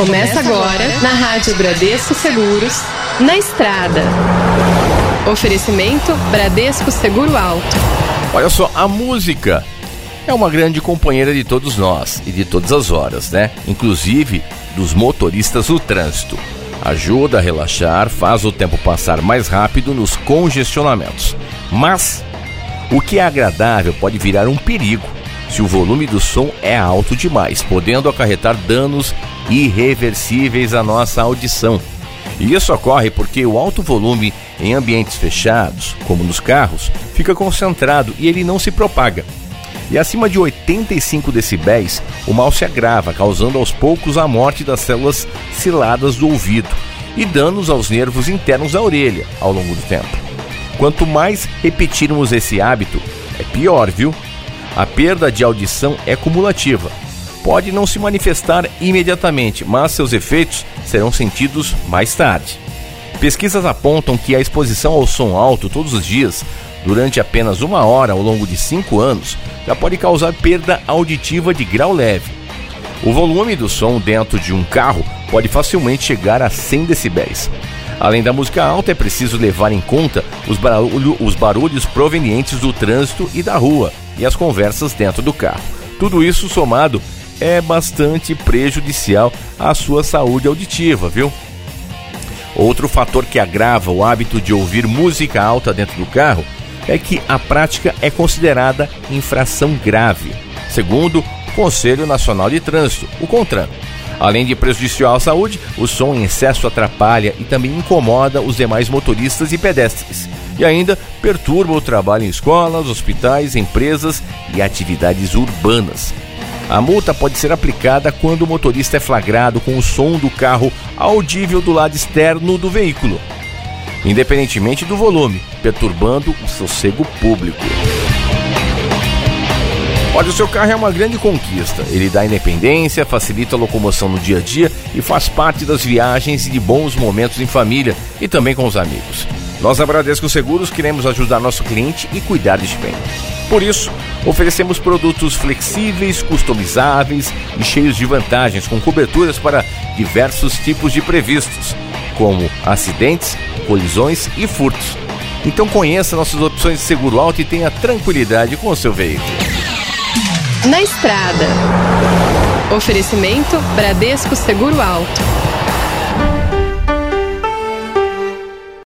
Começa agora na Rádio Bradesco Seguros, na estrada. Oferecimento Bradesco Seguro Alto. Olha só, a música é uma grande companheira de todos nós e de todas as horas, né? Inclusive dos motoristas do trânsito. Ajuda a relaxar, faz o tempo passar mais rápido nos congestionamentos. Mas o que é agradável pode virar um perigo se o volume do som é alto demais, podendo acarretar danos irreversíveis à nossa audição. E isso ocorre porque o alto volume em ambientes fechados, como nos carros, fica concentrado e ele não se propaga. E acima de 85 decibéis, o mal se agrava, causando aos poucos a morte das células ciladas do ouvido e danos aos nervos internos da orelha ao longo do tempo. Quanto mais repetirmos esse hábito, é pior, viu? A perda de audição é cumulativa. Pode não se manifestar imediatamente, mas seus efeitos serão sentidos mais tarde. Pesquisas apontam que a exposição ao som alto todos os dias, durante apenas uma hora ao longo de cinco anos, já pode causar perda auditiva de grau leve. O volume do som dentro de um carro pode facilmente chegar a 100 decibéis. Além da música alta, é preciso levar em conta os, barulho, os barulhos provenientes do trânsito e da rua e as conversas dentro do carro. Tudo isso somado é bastante prejudicial à sua saúde auditiva, viu? Outro fator que agrava o hábito de ouvir música alta dentro do carro é que a prática é considerada infração grave, segundo o Conselho Nacional de Trânsito, o CONTRAN. Além de prejudicial à saúde, o som em excesso atrapalha e também incomoda os demais motoristas e pedestres. E ainda perturba o trabalho em escolas, hospitais, empresas e atividades urbanas. A multa pode ser aplicada quando o motorista é flagrado com o som do carro audível do lado externo do veículo, independentemente do volume, perturbando o sossego público. Olha, o seu carro é uma grande conquista. Ele dá independência, facilita a locomoção no dia a dia e faz parte das viagens e de bons momentos em família e também com os amigos. Nós da Bradesco Seguros queremos ajudar nosso cliente e cuidar de bem. Por isso, oferecemos produtos flexíveis, customizáveis e cheios de vantagens, com coberturas para diversos tipos de previstos, como acidentes, colisões e furtos. Então conheça nossas opções de seguro alto e tenha tranquilidade com o seu veículo. Na estrada. Oferecimento Bradesco Seguro Alto.